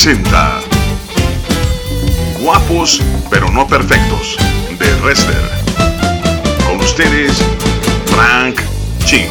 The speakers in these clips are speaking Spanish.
presenta Guapos pero no perfectos de Rester. Con ustedes, Frank Ching.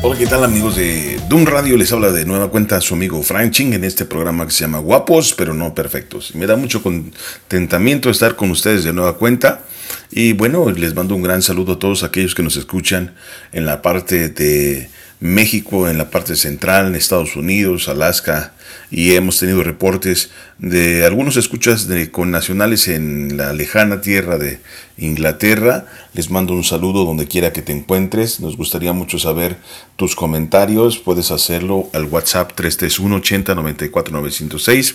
Hola, ¿qué tal amigos de Doom Radio? Les habla de nueva cuenta su amigo Frank Ching en este programa que se llama Guapos pero no perfectos. Me da mucho contentamiento estar con ustedes de nueva cuenta. Y bueno, les mando un gran saludo a todos aquellos que nos escuchan en la parte de México, en la parte central, en Estados Unidos, Alaska, y hemos tenido reportes de algunos escuchas de connacionales en la lejana tierra de Inglaterra. Les mando un saludo donde quiera que te encuentres. Nos gustaría mucho saber tus comentarios. Puedes hacerlo al WhatsApp 331 80 94 906.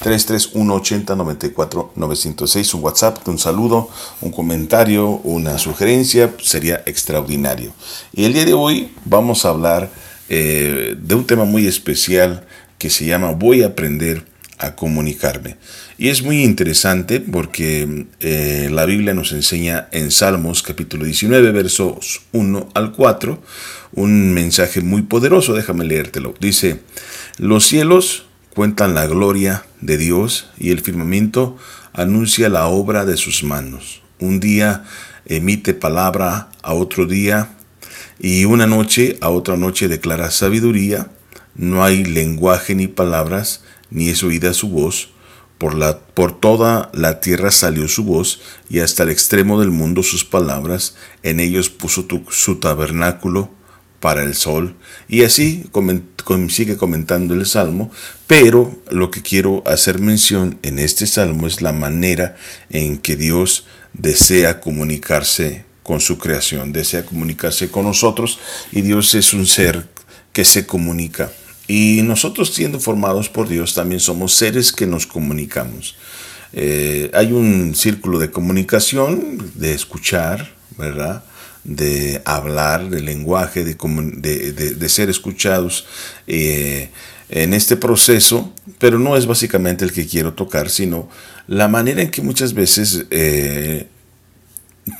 331 80 94 906. Un WhatsApp, un saludo, un comentario, una sugerencia. Sería extraordinario. Y el día de hoy vamos a hablar eh, de un tema muy especial que se llama Voy a aprender a comunicarme. Y es muy interesante porque eh, la Biblia nos enseña en Salmos capítulo 19 versos 1 al 4 un mensaje muy poderoso, déjame leértelo. Dice, los cielos cuentan la gloria de Dios y el firmamento anuncia la obra de sus manos. Un día emite palabra a otro día y una noche a otra noche declara sabiduría no hay lenguaje ni palabras, ni es oída su voz. Por, la, por toda la tierra salió su voz, y hasta el extremo del mundo sus palabras. En ellos puso su tabernáculo para el sol. Y así sigue comentando el salmo, pero lo que quiero hacer mención en este salmo es la manera en que Dios desea comunicarse con su creación, desea comunicarse con nosotros, y Dios es un ser que se comunica. Y nosotros siendo formados por Dios también somos seres que nos comunicamos. Eh, hay un círculo de comunicación, de escuchar, ¿verdad? De hablar, de lenguaje, de, ser escuchados eh, en este proceso, pero no es básicamente el que quiero tocar, sino la manera en que muchas veces eh,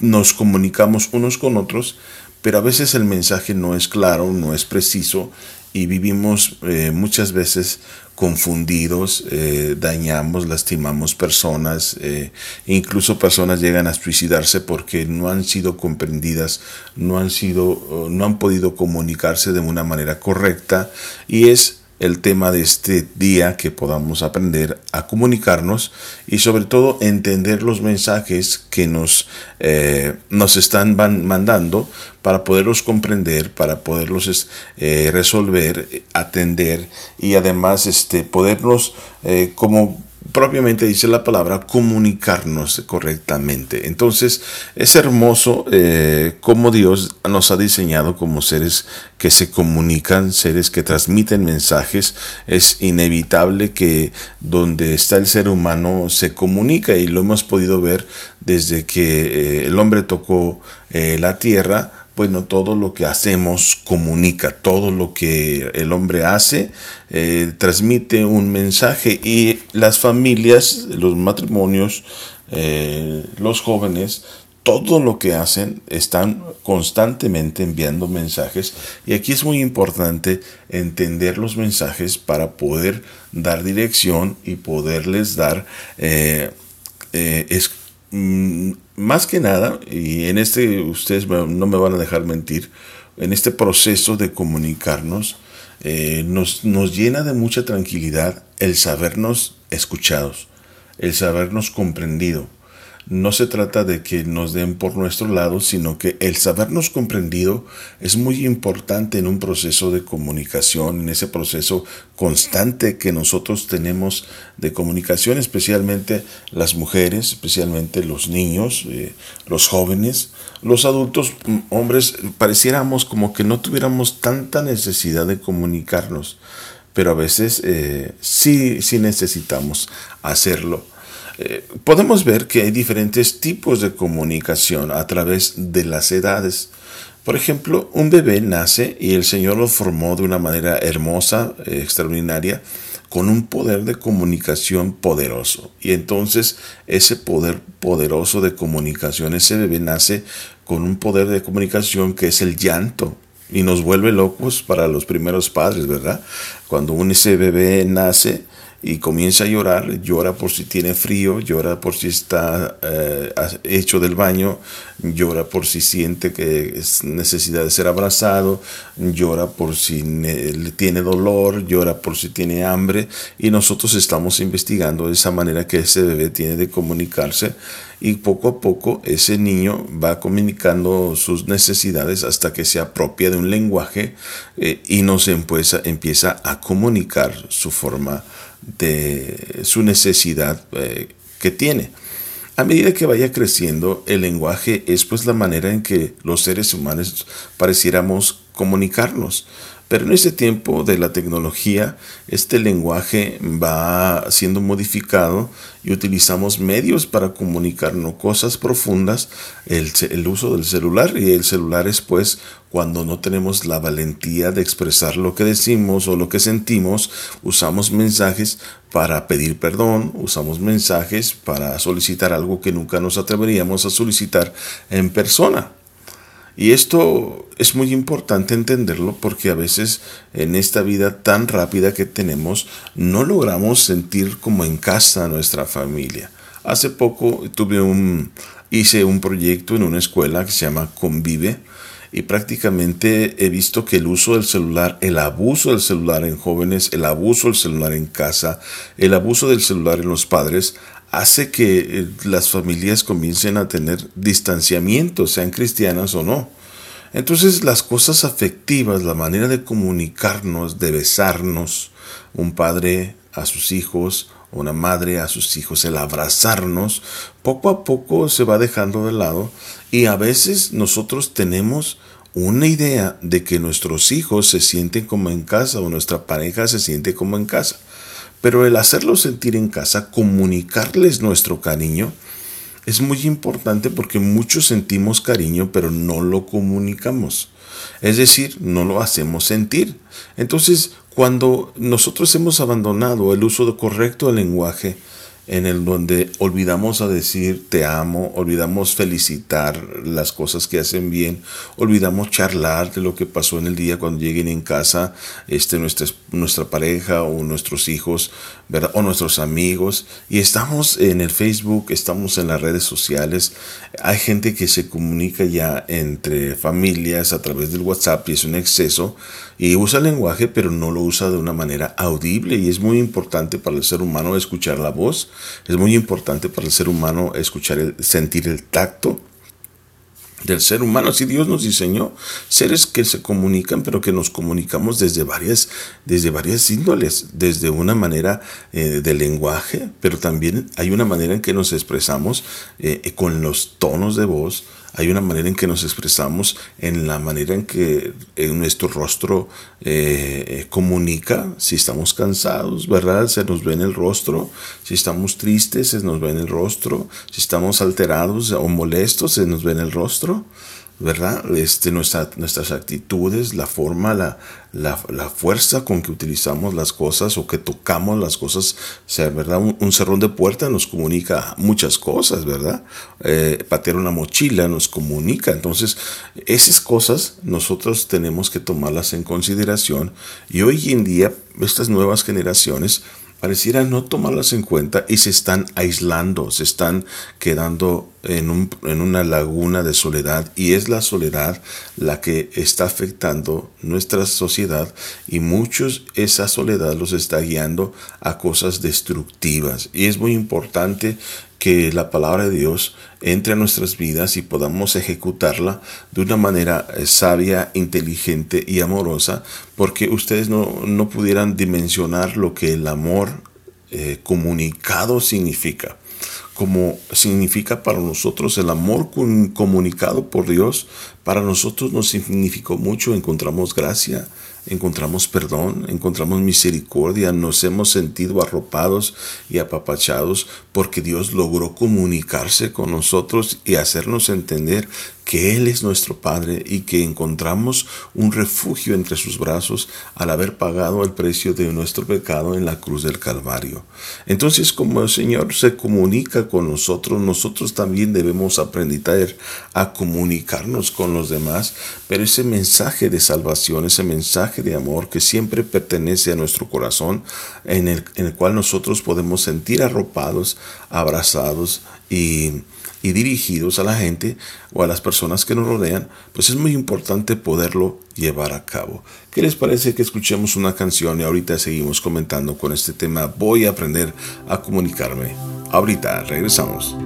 nos comunicamos unos con otros, pero a veces el mensaje no es claro, no es preciso y vivimos eh, muchas veces confundidos, eh, dañamos, lastimamos personas, eh, incluso personas llegan a suicidarse porque no han sido comprendidas, no han sido, no han podido comunicarse de una manera correcta y es el tema de este día que podamos aprender a comunicarnos y sobre todo entender los mensajes que nos, eh, nos están mandando para poderlos comprender, para poderlos eh, resolver, atender y además este, podernos eh, como propiamente dice la palabra, comunicarnos correctamente. Entonces es hermoso eh, cómo Dios nos ha diseñado como seres que se comunican, seres que transmiten mensajes. Es inevitable que donde está el ser humano se comunica y lo hemos podido ver desde que eh, el hombre tocó eh, la tierra bueno, todo lo que hacemos comunica, todo lo que el hombre hace eh, transmite un mensaje. Y las familias, los matrimonios, eh, los jóvenes, todo lo que hacen están constantemente enviando mensajes. Y aquí es muy importante entender los mensajes para poder dar dirección y poderles dar eh, más que nada, y en este ustedes no me van a dejar mentir, en este proceso de comunicarnos, eh, nos, nos llena de mucha tranquilidad el sabernos escuchados, el sabernos comprendido no se trata de que nos den por nuestro lado, sino que el sabernos comprendido es muy importante en un proceso de comunicación, en ese proceso constante que nosotros tenemos de comunicación, especialmente las mujeres, especialmente los niños, eh, los jóvenes, los adultos, mm, hombres, pareciéramos como que no tuviéramos tanta necesidad de comunicarnos, pero a veces eh, sí, sí necesitamos hacerlo. Eh, podemos ver que hay diferentes tipos de comunicación a través de las edades. Por ejemplo, un bebé nace y el Señor lo formó de una manera hermosa, eh, extraordinaria, con un poder de comunicación poderoso. Y entonces ese poder poderoso de comunicación, ese bebé nace con un poder de comunicación que es el llanto. Y nos vuelve locos para los primeros padres, ¿verdad? Cuando un ese bebé nace, y comienza a llorar, llora por si tiene frío, llora por si está eh, hecho del baño, llora por si siente que es necesidad de ser abrazado, llora por si tiene dolor, llora por si tiene hambre y nosotros estamos investigando esa manera que ese bebé tiene de comunicarse y poco a poco ese niño va comunicando sus necesidades hasta que se apropia de un lenguaje eh, y nos empieza, empieza a comunicar su forma de su necesidad eh, que tiene. A medida que vaya creciendo, el lenguaje es pues la manera en que los seres humanos pareciéramos comunicarnos. Pero en ese tiempo de la tecnología, este lenguaje va siendo modificado y utilizamos medios para comunicarnos cosas profundas, el, el, uso del celular y el celular es pues cuando no tenemos la valentía de expresar lo que decimos o lo que sentimos, usamos mensajes para pedir perdón, usamos mensajes para solicitar algo que nunca nos atreveríamos a solicitar en persona. Y esto es muy importante entenderlo porque a veces en esta vida tan rápida que tenemos no logramos sentir como en casa nuestra familia. Hace poco tuve un, hice un proyecto en una escuela que se llama Convive y prácticamente he visto que el uso del celular, el abuso del celular en jóvenes, el abuso del celular en casa, el abuso del celular en los padres hace que eh, las familias comiencen a tener distanciamiento, sean cristianas o no. Entonces las cosas afectivas, la manera de comunicarnos, de besarnos, un padre a sus hijos, una madre a sus hijos, el abrazarnos, poco a poco se va dejando de lado y a veces nosotros tenemos una idea de que nuestros hijos se sienten como en casa o nuestra pareja se siente como en casa. Pero el hacerlo sentir en casa, comunicarles nuestro cariño, es muy importante porque muchos sentimos cariño, pero no lo comunicamos. Es decir, no lo hacemos sentir. Entonces, cuando nosotros hemos abandonado el uso correcto del lenguaje, en el donde olvidamos a decir te amo, olvidamos felicitar las cosas que hacen bien, olvidamos charlar de lo que pasó en el día cuando lleguen en casa este, nuestra, nuestra pareja o nuestros hijos, ¿verdad? o nuestros amigos, y estamos en el Facebook, estamos en las redes sociales, hay gente que se comunica ya entre familias a través del WhatsApp y es un exceso, y usa el lenguaje, pero no lo usa de una manera audible, y es muy importante para el ser humano escuchar la voz, es muy importante para el ser humano escuchar, sentir el tacto del ser humano. Así Dios nos diseñó seres que se comunican, pero que nos comunicamos desde varias, desde varias índoles, desde una manera eh, de lenguaje, pero también hay una manera en que nos expresamos eh, con los tonos de voz, hay una manera en que nos expresamos, en la manera en que nuestro rostro eh, comunica, si estamos cansados, ¿verdad? Se nos ve en el rostro, si estamos tristes, se nos ve en el rostro, si estamos alterados o molestos, se nos ve en el rostro. ¿Verdad? Este, nuestras actitudes, la forma, la, la, fuerza con que utilizamos las cosas o que tocamos las cosas, o sea, ¿verdad? Un, cerrón de puerta nos comunica muchas cosas, ¿verdad? Eh, patear una mochila nos comunica. Entonces, esas cosas nosotros tenemos que tomarlas en consideración y hoy en día estas nuevas generaciones pareciera no tomarlas en cuenta y se están aislando, se están quedando en, un, en, una laguna de soledad y es la soledad la que está afectando nuestra sociedad y muchos esa soledad los está guiando a cosas destructivas. Y es muy importante que la palabra de Dios entre a nuestras vidas y podamos ejecutarla de una manera eh, sabia, inteligente y amorosa, porque ustedes no, no pudieran dimensionar lo que el amor eh, comunicado significa como significa para nosotros el amor comunicado por Dios, para nosotros nos significó mucho, encontramos gracia, encontramos perdón, encontramos misericordia, nos hemos sentido arropados y apapachados porque Dios logró comunicarse con nosotros y hacernos entender que Él es nuestro Padre y que encontramos un refugio entre sus brazos al haber pagado el precio de nuestro pecado en la cruz del Calvario. Entonces, como el Señor se comunica con nosotros, nosotros también debemos aprender a comunicarnos con los demás, pero ese mensaje de salvación, ese mensaje de amor que siempre pertenece a nuestro corazón, en el, en el cual nosotros podemos sentir arropados, abrazados y, y dirigidos a la gente o a las personas que nos rodean, pues es muy importante poderlo llevar a cabo. ¿Qué les parece que escuchemos una canción y ahorita seguimos comentando con este tema? Voy a aprender a comunicarme. Ahorita regresamos.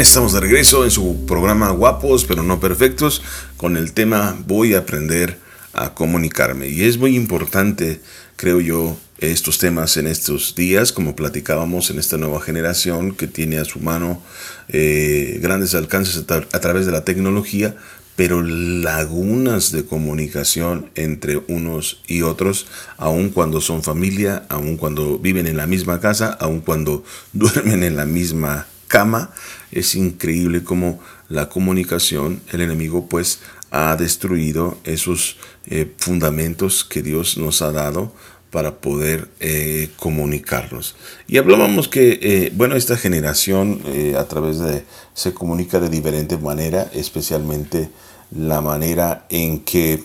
Estamos de regreso en su programa Guapos pero no perfectos con el tema Voy a aprender a comunicarme. Y es muy importante, creo yo, estos temas en estos días, como platicábamos en esta nueva generación que tiene a su mano eh, grandes alcances a, través de la tecnología, pero lagunas de comunicación entre unos y otros, aun cuando son familia, aun cuando viven en la misma casa, aun cuando duermen en la misma cama. Es increíble cómo la comunicación, el enemigo pues ha destruido esos eh, fundamentos que Dios nos ha dado para poder eh, comunicarnos. Y hablábamos que, eh, bueno, esta generación a través de, se comunica de diferente manera, especialmente la manera en que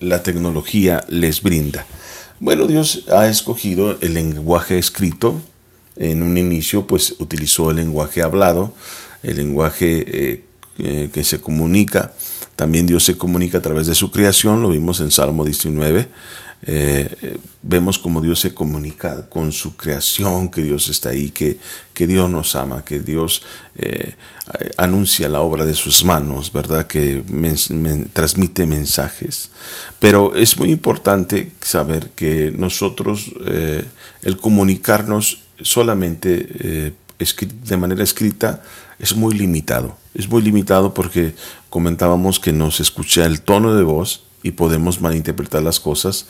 la tecnología les brinda. Bueno, Dios ha escogido el lenguaje escrito, en un inicio pues utilizó el lenguaje hablado, el lenguaje eh, eh, que se comunica. También Dios se comunica a través de su creación, lo vimos en Salmo 19. Eh, vemos como Dios se comunica con su creación, que Dios está ahí, que, que Dios nos ama, que Dios anuncia la obra de sus manos, ¿verdad? Que transmite mensajes. Pero es muy importante saber que nosotros, el comunicarnos solamente eh, de manera escrita es muy limitado. Es muy limitado porque comentábamos que nos escucha el tono de voz y podemos malinterpretar las cosas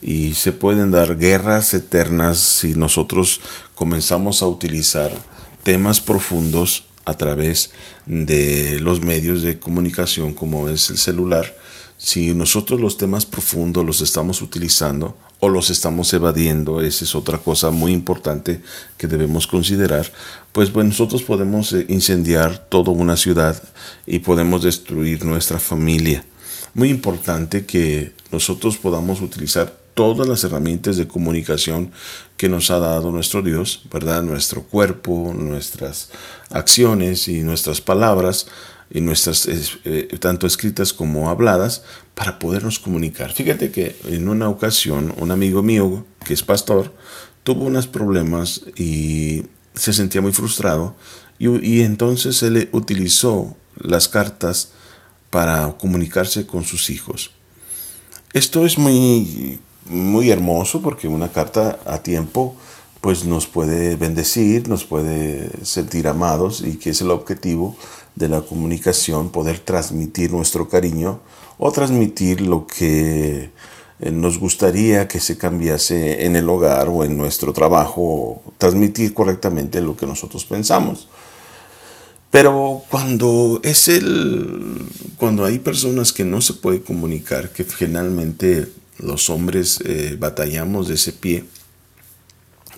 y se pueden dar guerras eternas si nosotros comenzamos a utilizar temas profundos a través de los medios de comunicación como es el celular. Si nosotros los temas profundos los estamos utilizando o los estamos evadiendo, esa es otra cosa muy importante que debemos considerar, pues bueno, nosotros podemos eh, incendiar toda una ciudad y podemos destruir nuestra familia. Muy importante que nosotros podamos utilizar todas las herramientas de comunicación que nos ha dado nuestro Dios, ¿verdad? Nuestro cuerpo, nuestras acciones y nuestras palabras y nuestras eh, tanto escritas como habladas para podernos comunicar. Fíjate que en una ocasión un amigo mío que es pastor tuvo unos problemas y se sentía muy frustrado y, y entonces él utilizó las cartas para comunicarse con sus hijos. Esto es muy muy hermoso porque una carta a tiempo pues nos puede bendecir, nos puede sentir amados y que es el objetivo de la comunicación, poder transmitir nuestro cariño o transmitir lo que eh, nos gustaría que se cambiase en el hogar o en nuestro trabajo, transmitir correctamente lo que nosotros pensamos. Pero cuando es el cuando hay personas que no se puede comunicar, que generalmente los hombres eh, batallamos de ese pie,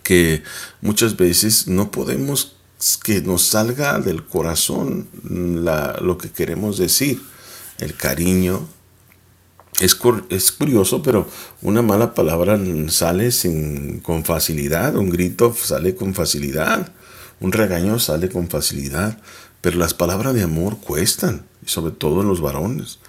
que muchas veces no podemos que nos salga del corazón lo que queremos decir, el cariño. Es, es, curioso, pero una mala palabra sale sin, con facilidad, un grito sale con facilidad, un regaño sale con facilidad, pero las palabras de amor cuestan, sobre todo en los varones.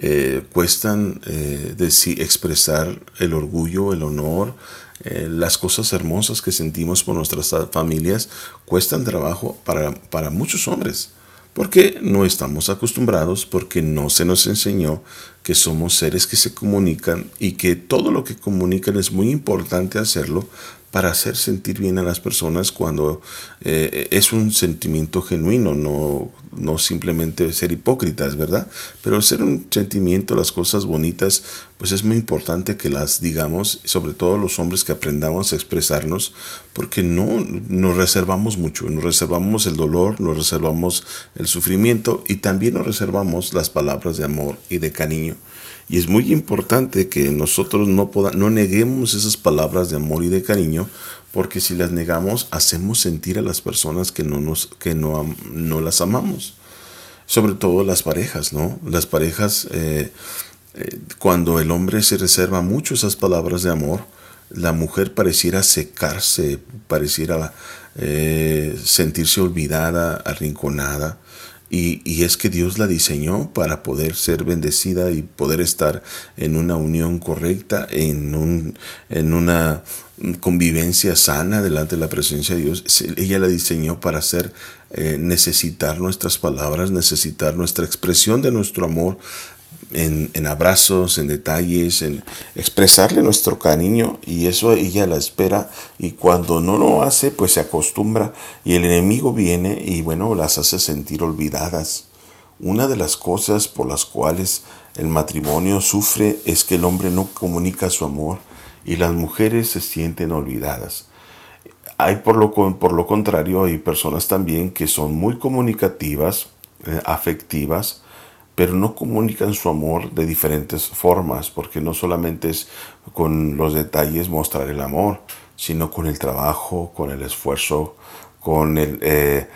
Eh, cuestan eh, expresar el orgullo, el honor, eh, las cosas hermosas que sentimos por nuestras familias cuestan trabajo para, para muchos hombres, porque no estamos acostumbrados, porque no se nos enseñó que somos seres que se comunican y que todo lo que comunican es muy importante hacerlo para hacer sentir bien a las personas cuando eh, es un sentimiento genuino, no, no simplemente ser hipócritas, ¿verdad? Pero ser un sentimiento, las cosas bonitas, pues es muy importante que las digamos, sobre todo los hombres que aprendamos a expresarnos, porque no nos reservamos mucho, nos reservamos el dolor, nos reservamos el sufrimiento y también nos reservamos las palabras de amor y de cariño. Y es muy importante que nosotros no, no neguemos esas palabras de amor y de cariño, porque si las negamos, hacemos sentir a las personas que no, nos, que no, no las amamos. Sobre todo las parejas, ¿no? Las parejas, eh, eh, cuando el hombre se reserva mucho esas palabras de amor, la mujer pareciera secarse, pareciera eh, sentirse olvidada, arrinconada Y, es que Dios la diseñó para poder ser bendecida y poder estar en una unión correcta, en, un, en una convivencia sana delante de la presencia de Dios. Ella la diseñó para hacer eh, necesitar nuestras palabras, necesitar nuestra expresión de nuestro amor en, abrazos, en detalles, en expresarle nuestro cariño y eso ella la espera y cuando no lo hace pues se acostumbra y el enemigo viene y bueno las hace sentir olvidadas. Una de las cosas por las cuales el matrimonio sufre es que el hombre no comunica su amor y las mujeres se sienten olvidadas. Hay por lo, por lo contrario, hay personas también que son muy comunicativas, eh, afectivas, pero no comunican su amor de diferentes formas, porque no solamente es con los detalles mostrar el amor, sino con el trabajo, con el esfuerzo, con, el, eh,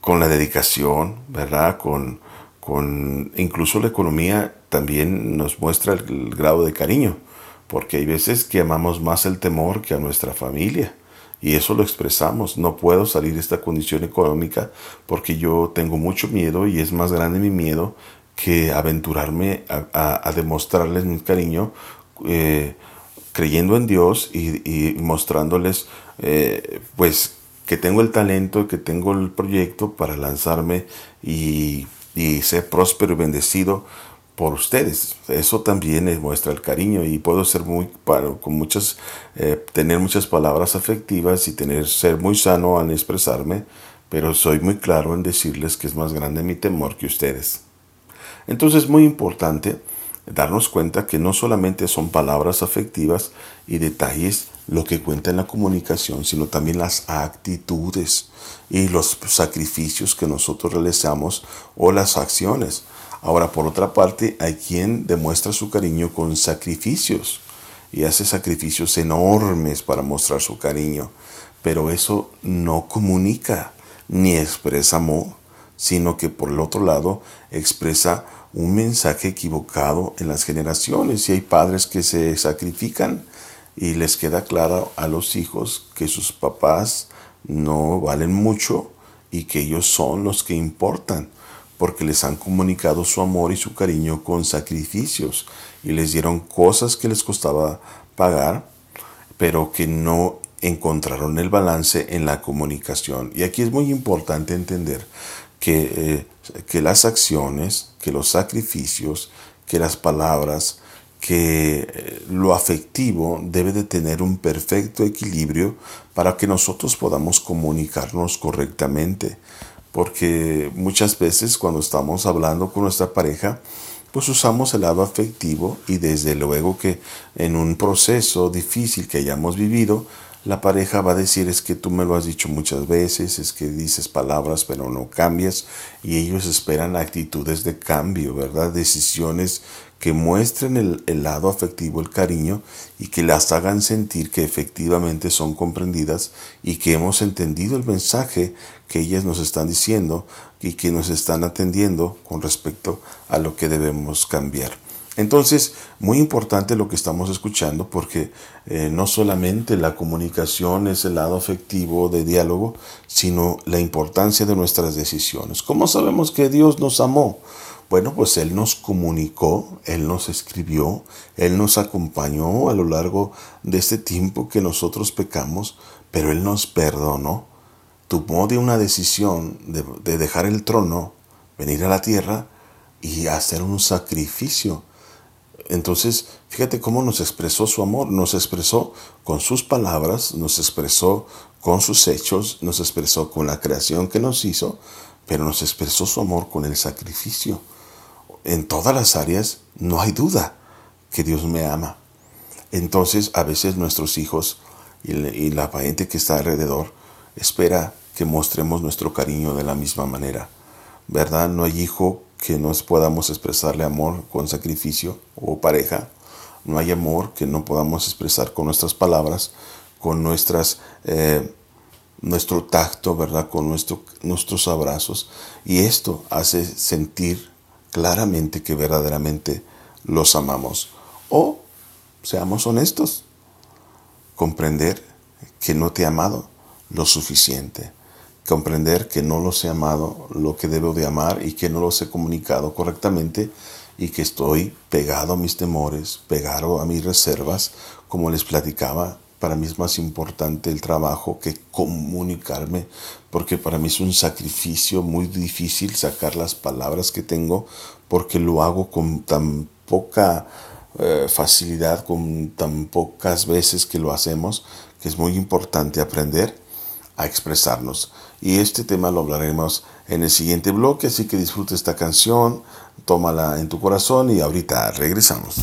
con la dedicación, ¿verdad? Con, con incluso la economía también nos muestra el, grado de cariño, porque hay veces que amamos más el temor que a nuestra familia. Y eso lo expresamos. No puedo salir de esta condición económica porque yo tengo mucho miedo y es más grande mi miedo que aventurarme a, demostrarles mi cariño eh, creyendo en Dios y, mostrándoles eh, pues que tengo el talento, que tengo el proyecto para lanzarme y, ser próspero y bendecido por ustedes. Eso también muestra el cariño y puedo ser muy con muchas eh, tener muchas palabras afectivas y tener ser muy sano al expresarme, pero soy muy claro en decirles que es más grande mi temor que ustedes. Entonces es muy importante darnos cuenta que no solamente son palabras afectivas y detalles lo que cuenta en la comunicación, sino también las actitudes y los sacrificios que nosotros realizamos o las acciones. Ahora, por otra parte, hay quien demuestra su cariño con sacrificios y hace sacrificios enormes para mostrar su cariño, pero eso no comunica ni expresa amor, sino que por el otro lado expresa un mensaje equivocado en las generaciones y hay padres que se sacrifican y les queda claro a los hijos que sus papás no valen mucho y que ellos son los que importan porque les han comunicado su amor y su cariño con sacrificios y les dieron cosas que les costaba pagar pero que no encontraron el balance en la comunicación. Y aquí es muy importante entender que, eh, que las acciones, que los sacrificios, que las palabras, que eh, lo afectivo debe de tener un perfecto equilibrio para que nosotros podamos comunicarnos correctamente. Porque muchas veces cuando estamos hablando con nuestra pareja, pues usamos el lado afectivo y desde luego que en un proceso difícil que hayamos vivido, la pareja va a decir es que tú me lo has dicho muchas veces, es que dices palabras pero no cambias y ellos esperan actitudes de cambio, ¿verdad? Decisiones que muestren el, lado afectivo, el cariño y que las hagan sentir que efectivamente son comprendidas y que hemos entendido el mensaje que ellas nos están diciendo y que nos están atendiendo con respecto a lo que debemos cambiar. Entonces, muy importante lo que estamos escuchando porque eh, no solamente la comunicación es el lado afectivo de diálogo, sino la importancia de nuestras decisiones. ¿Cómo sabemos que Dios nos amó? Bueno, pues Él nos comunicó, Él nos escribió, Él nos acompañó a lo largo de este tiempo que nosotros pecamos, pero Él nos perdonó. Tomó de una decisión de dejar el trono, venir a la tierra y hacer un sacrificio entonces, fíjate cómo nos expresó su amor, nos expresó con sus palabras, nos expresó con sus hechos, nos expresó con la creación que nos hizo, pero nos expresó su amor con el sacrificio. En todas las áreas no hay duda que Dios me ama. Entonces, a veces nuestros hijos y la gente que está alrededor espera que mostremos nuestro cariño de la misma manera. ¿Verdad? No hay hijo que no podamos expresarle amor con sacrificio o pareja. No hay amor que no podamos expresar con nuestras palabras, con nuestras, eh, nuestro tacto, ¿verdad? Con nuestro, nuestros abrazos. Y esto hace sentir claramente que verdaderamente los amamos. O seamos honestos, comprender que no te he amado lo suficiente comprender que no los he amado lo que debo de amar y que no los he comunicado correctamente y que estoy pegado a mis temores, pegado a mis reservas, como les platicaba, para mí es más importante el trabajo que comunicarme, porque para mí es un sacrificio muy difícil sacar las palabras que tengo, porque lo hago con tan poca eh, facilidad, con tan pocas veces que lo hacemos, que es muy importante aprender a expresarnos. Y este tema lo hablaremos en el siguiente bloque, así que disfrute esta canción, tómala en tu corazón y ahorita regresamos.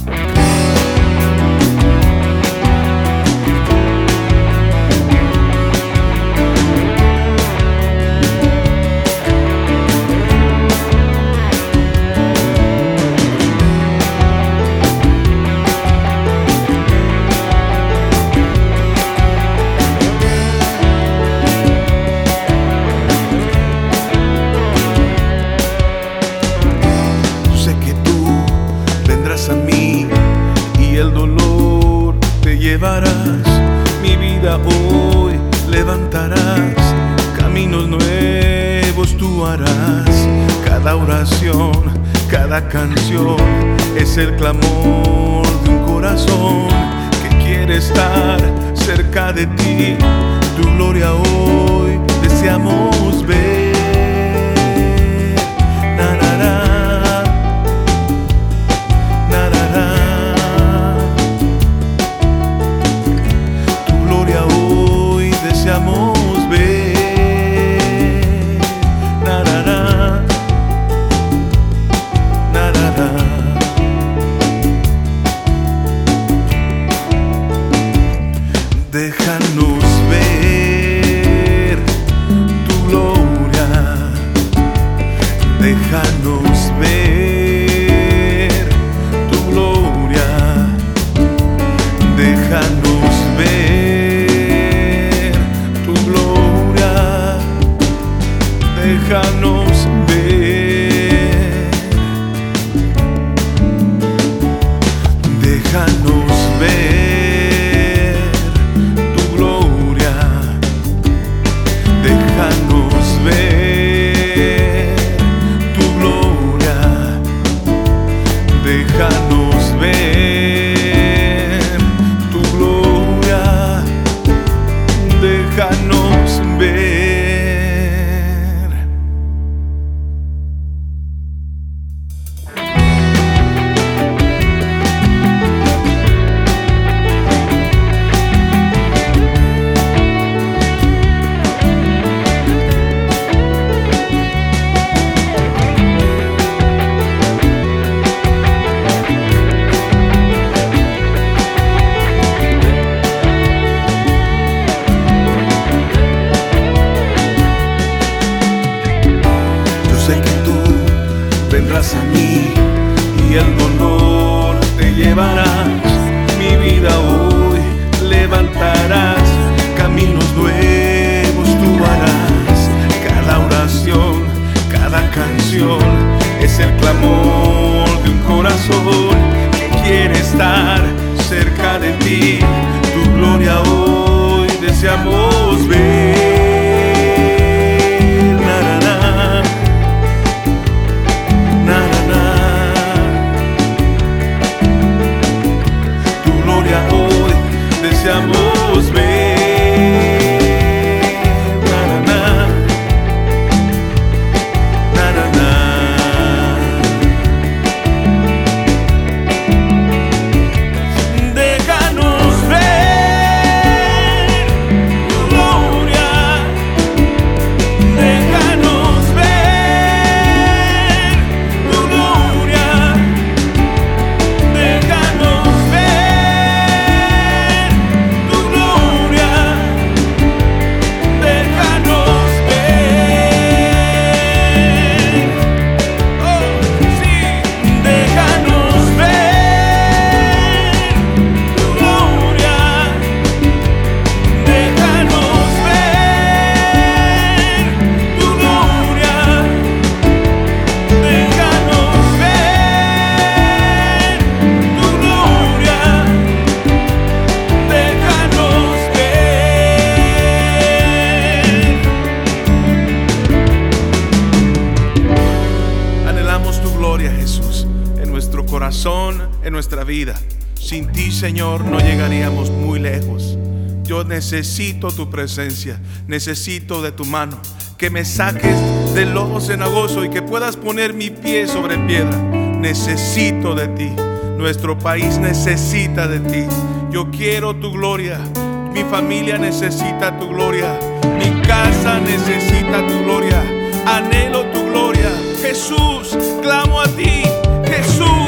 Necesito tu presencia, necesito de tu mano, que me saques del lodo cenagoso y que puedas poner mi pie sobre piedra. Necesito de ti. Nuestro país necesita de ti. Yo quiero tu gloria. Mi familia necesita tu gloria. Mi casa necesita tu gloria. Anhelo tu gloria. Jesús, clamo a ti. Jesús,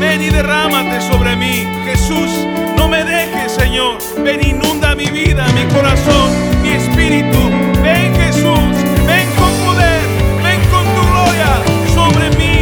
ven y derrámate sobre mí. Jesús, no me dejes, Ven, inunda mi vida, mi corazón, mi espíritu. Ven, Jesús, ven con poder, ven con tu gloria sobre mí,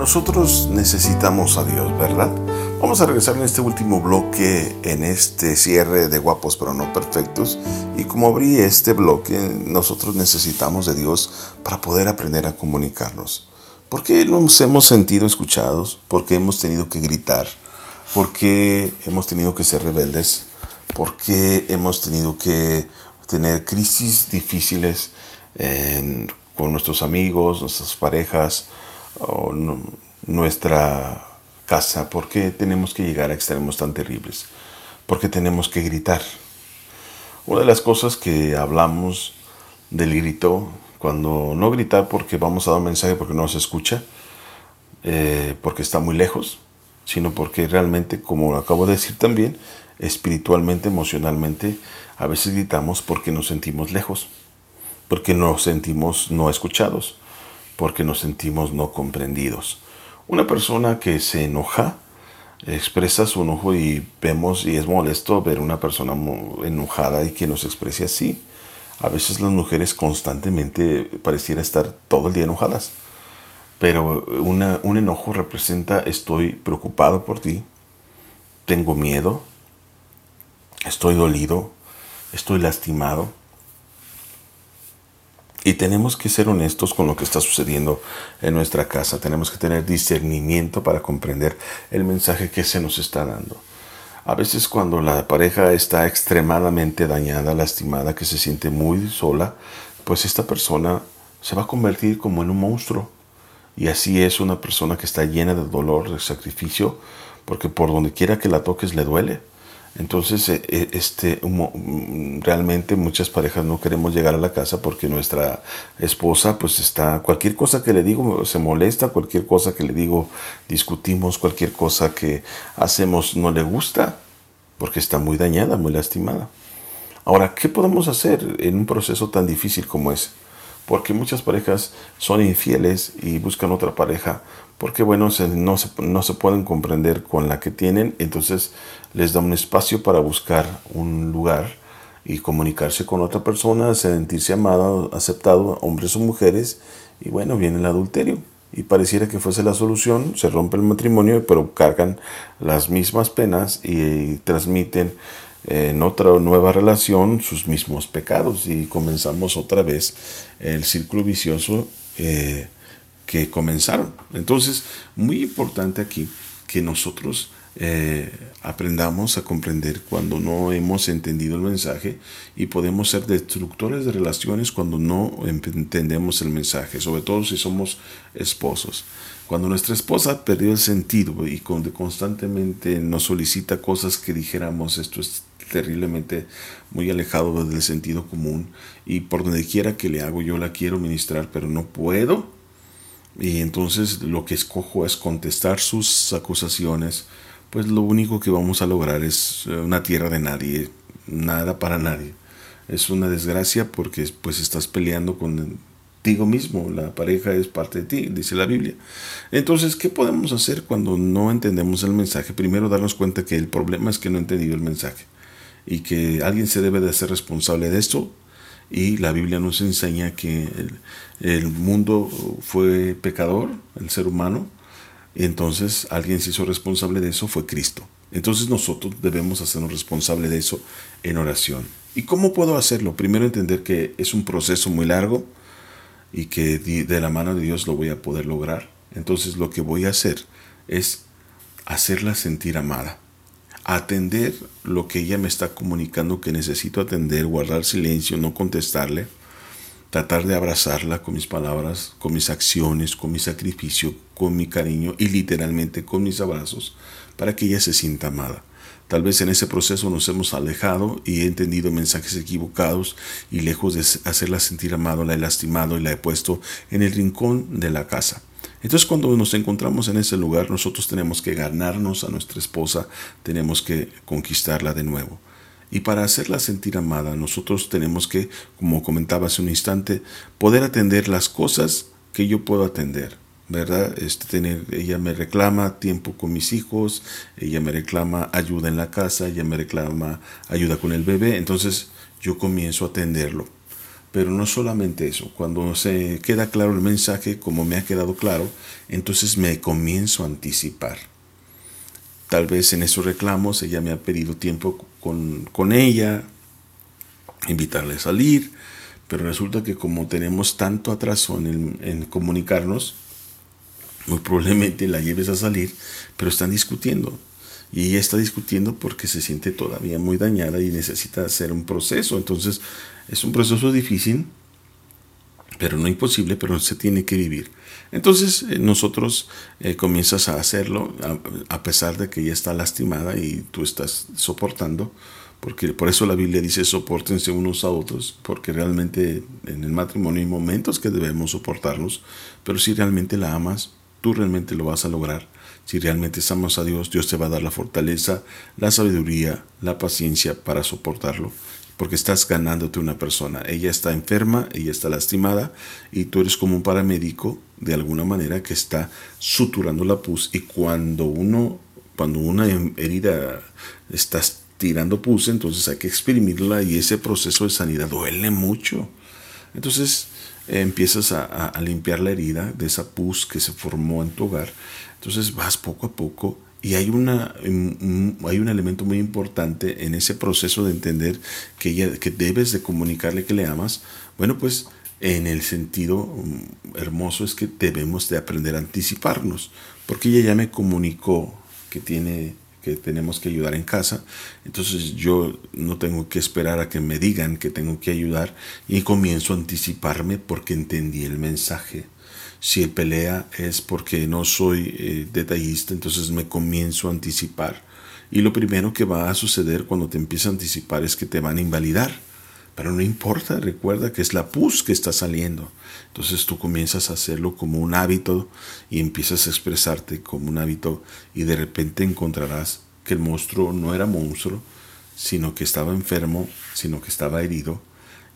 Nosotros necesitamos a Dios, ¿verdad? Vamos a regresar en este último bloque, en este cierre de guapos pero no perfectos. Y como abrí este bloque, nosotros necesitamos de Dios para poder aprender a comunicarnos. ¿Por qué nos hemos sentido escuchados? ¿Por qué hemos tenido que gritar? ¿Por qué hemos tenido que ser rebeldes? ¿Por qué hemos tenido que tener crisis difíciles en- con nuestros amigos, nuestras parejas, o nu- nuestra casa? ¿Por qué tenemos que llegar a extremos tan terribles? ¿Por qué tenemos que gritar? Una de las cosas que hablamos del grito, cuando no gritar porque vamos a dar un mensaje porque no se escucha, eh, porque está muy lejos, sino porque realmente, como acabo de decir también, espiritualmente, emocionalmente, a veces gritamos porque nos sentimos lejos, porque nos sentimos no escuchados, porque nos sentimos no comprendidos. Una persona que se enoja, expresa su enojo y vemos y es molesto ver una persona enojada y que nos exprese así. A veces las mujeres constantemente pareciera estar todo el día enojadas. Pero una- un enojo representa estoy preocupado por ti, tengo miedo, estoy dolido, estoy lastimado. Y tenemos que ser honestos con lo que está sucediendo en nuestra casa. Tenemos que tener discernimiento para comprender el mensaje que se nos está dando. A veces cuando la pareja está extremadamente dañada, lastimada, que se siente muy sola, pues esta persona se va a convertir como en un monstruo. Y así es una persona que está llena de dolor, de sacrificio, porque por donde quiera que la toques le duele. Entonces, eh, eh, este, mm, realmente muchas parejas no queremos llegar a la casa porque nuestra esposa, pues está, cualquier cosa que le digo se molesta, cualquier cosa que le digo discutimos, cualquier cosa que hacemos no le gusta, porque está muy dañada, muy lastimada. Ahora, ¿qué podemos hacer en un proceso tan difícil como ese? Porque muchas parejas son infieles y buscan otra pareja porque, bueno, no, se, no se pueden comprender con la que tienen, entonces les da un espacio para buscar un lugar y comunicarse con otra persona, sentirse amado, aceptado, hombres o mujeres, y bueno, viene el adulterio. Y pareciera que fuese la solución, se rompe el matrimonio, pero cargan las mismas penas y transmiten en otra nueva relación sus mismos pecados y comenzamos otra vez el círculo vicioso eh, que comenzaron. Entonces, muy importante aquí que nosotros eh, aprendamos a comprender cuando no hemos entendido el mensaje y podemos ser destructores de relaciones cuando no entendemos el mensaje, sobre todo si somos esposos. Cuando nuestra esposa perdió el sentido y constantemente nos solicita cosas que dijéramos esto es terriblemente muy alejado del sentido común y por donde quiera que le hago yo la quiero ministrar pero no puedo y entonces lo que escojo es contestar sus acusaciones, pues lo único que vamos a lograr es eh, una tierra de nadie, nada para nadie. Es una desgracia porque pues estás peleando contigo mismo, la pareja es parte de ti, dice la Biblia. Entonces, ¿qué podemos hacer cuando no entendemos el mensaje? Primero darnos cuenta que el problema es que no he entendido el mensaje y que alguien se debe de hacer responsable de esto y la Biblia nos enseña que el, mundo fue pecador, el ser humano, y entonces alguien se hizo responsable de eso, fue Cristo. Entonces nosotros debemos hacernos responsable de eso en oración. ¿Y cómo puedo hacerlo? Primero entender que es un proceso muy largo y que de la mano de Dios lo voy a poder lograr. Entonces lo que voy a hacer es hacerla sentir amada atender lo que ella me está comunicando que necesito atender, guardar silencio, no contestarle, tratar de abrazarla con mis palabras, con mis acciones, con mi sacrificio, con mi cariño y literalmente con mis abrazos para que ella se sienta amada. Tal vez en ese proceso nos hemos alejado y he entendido mensajes equivocados y lejos de hacerla sentir amado, la he lastimado y la he puesto en el rincón de la casa. Entonces cuando nos encontramos en ese lugar, nosotros tenemos que ganarnos a nuestra esposa, tenemos que conquistarla de nuevo. Y para hacerla sentir amada, nosotros tenemos que, como comentaba hace un instante, poder atender las cosas que yo puedo atender. ¿verdad? Este, tener, ella me reclama tiempo con mis hijos, ella me reclama ayuda en la casa, ella me reclama ayuda con el bebé, entonces yo comienzo a atenderlo. Pero no solamente eso, cuando se queda claro el mensaje, como me ha quedado claro, entonces me comienzo a anticipar. Tal vez en esos reclamos ella me ha pedido tiempo con, con ella, invitarle a salir, pero resulta que como tenemos tanto atraso en, en comunicarnos, muy probablemente la lleves a salir, pero están discutiendo. Y ella está discutiendo porque se siente todavía muy dañada y necesita hacer un proceso. Entonces es un proceso difícil, pero no imposible, pero se tiene que vivir. Entonces eh, nosotros eh, comienzas a hacerlo a, pesar de que ella está lastimada y tú estás soportando, porque por eso la Biblia dice soportense unos a otros, porque realmente en el matrimonio hay momentos que debemos soportarnos, pero si realmente la amas, tú realmente lo vas a lograr. Si realmente amas a Dios, Dios te va a dar la fortaleza, la sabiduría, la paciencia para soportarlo porque estás ganándote una persona. Ella está enferma, ella está lastimada y tú eres como un paramédico de alguna manera que está suturando la pus y cuando uno cuando una herida está tirando pus, entonces hay que exprimirla y ese proceso de sanidad duele mucho. Entonces eh, empiezas a, a limpiar la herida de esa pus que se formó en tu hogar. Entonces vas poco a poco y hay, una, hay un elemento muy importante en ese proceso de entender que, ella, que debes de comunicarle que le amas. Bueno, pues en el sentido mm, hermoso es que debemos de aprender a anticiparnos, porque ella ya me comunicó que tiene que tenemos que ayudar en casa, entonces yo no tengo que esperar a que me digan que tengo que ayudar y comienzo a anticiparme porque entendí el mensaje. Si el pelea es porque no soy eh, detallista, entonces me comienzo a anticipar. Y lo primero que va a suceder cuando te empiezas a anticipar es que te van a invalidar. Pero no importa, recuerda que es la pus que está saliendo. Entonces tú comienzas a hacerlo como un hábito y empiezas a expresarte como un hábito y de repente encontrarás que el monstruo no era monstruo, sino que estaba enfermo, sino que estaba herido.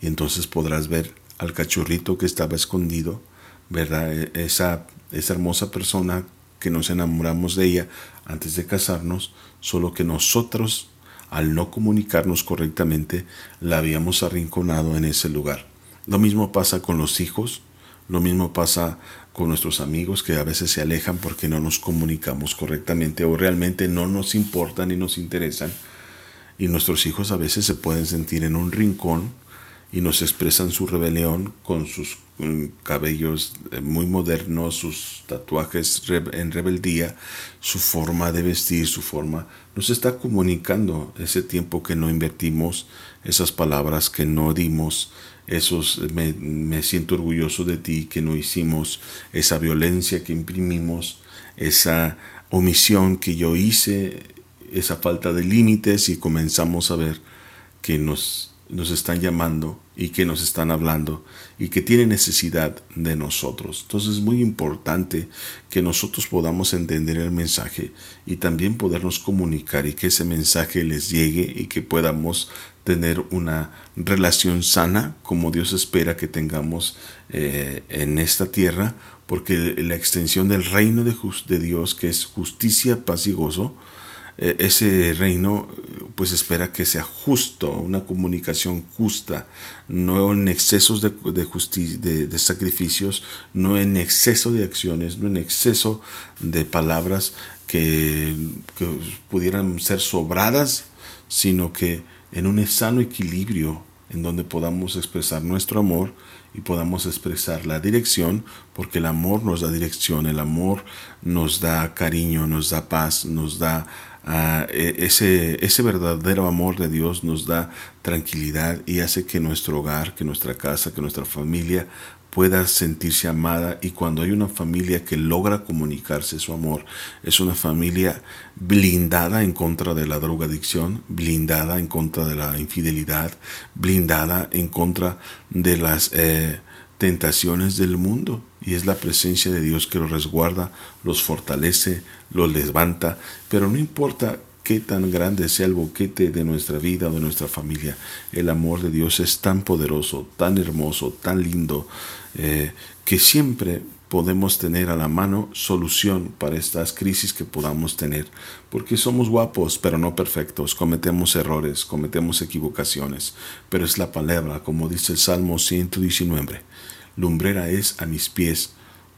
Y entonces podrás ver al cachorrito que estaba escondido ¿verdad? E, esa, esa hermosa persona que nos enamoramos de ella antes de casarnos, solo que nosotros, al no comunicarnos correctamente, la habíamos arrinconado en ese lugar. Lo mismo pasa con los hijos, lo mismo pasa con nuestros amigos que a veces se alejan porque no nos comunicamos correctamente o realmente no nos importan y nos interesan. Y nuestros hijos a veces se pueden sentir en un rincón y nos expresan su rebelión con sus cabellos eh, muy modernos, sus tatuajes en rebeldía, su forma de vestir, su forma, nos está comunicando ese tiempo que no invertimos, esas palabras que no dimos, esos me, me siento orgulloso de ti que no hicimos, esa violencia que imprimimos, esa omisión que yo hice, esa falta de límites y comenzamos a ver que nos, nos están llamando y que nos están hablando y que tienen necesidad de nosotros. Entonces es muy importante que nosotros podamos entender el mensaje y también podernos comunicar y que ese mensaje les llegue y que podamos tener una relación sana como Dios espera que tengamos eh, en esta tierra, porque la extensión del reino de, de Dios, que es justicia, paz y gozo, eh, ese reino pues espera que sea justo, una comunicación justa, no en excesos de, de, de, sacrificios, no en exceso de acciones, no en exceso de palabras que, que pudieran ser sobradas, sino que en un sano equilibrio en donde podamos expresar nuestro amor y podamos expresar la dirección, porque el amor nos da dirección, el amor nos da cariño, nos da paz, nos da uh, ese, ese verdadero amor de Dios, nos da tranquilidad y hace que nuestro hogar, que nuestra casa, que nuestra familia pueda sentirse amada. Y cuando hay una familia que logra comunicarse su amor, es una familia blindada en contra de la drogadicción, blindada en contra de la infidelidad, blindada en contra de las eh, tentaciones del mundo. Y es la presencia de Dios que los resguarda, los fortalece, los levanta, pero no importa qué tan grande sea el boquete de nuestra vida o de nuestra familia. El amor de Dios es tan poderoso, tan hermoso, tan lindo, eh, que siempre podemos tener a la mano solución para estas crisis que podamos tener, porque somos guapos, pero no perfectos, cometemos errores, cometemos equivocaciones, pero es la palabra, como dice el Salmo 119, lumbrera es a mis pies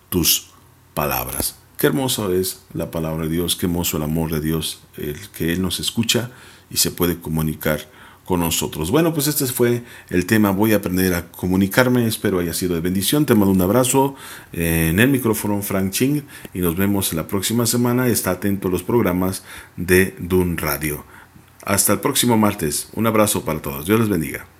tus palabras. Qué hermoso es la palabra de Dios, qué hermoso el amor de Dios, el que Él nos escucha y se puede comunicar con nosotros. Bueno, pues este fue el tema. Voy a aprender a comunicarme. Espero haya sido de bendición. Te mando un abrazo en el micrófono Frank Ching y nos vemos la próxima semana. Está atento a los programas de Dun Radio. Hasta el próximo martes. Un abrazo para todos. Dios les bendiga.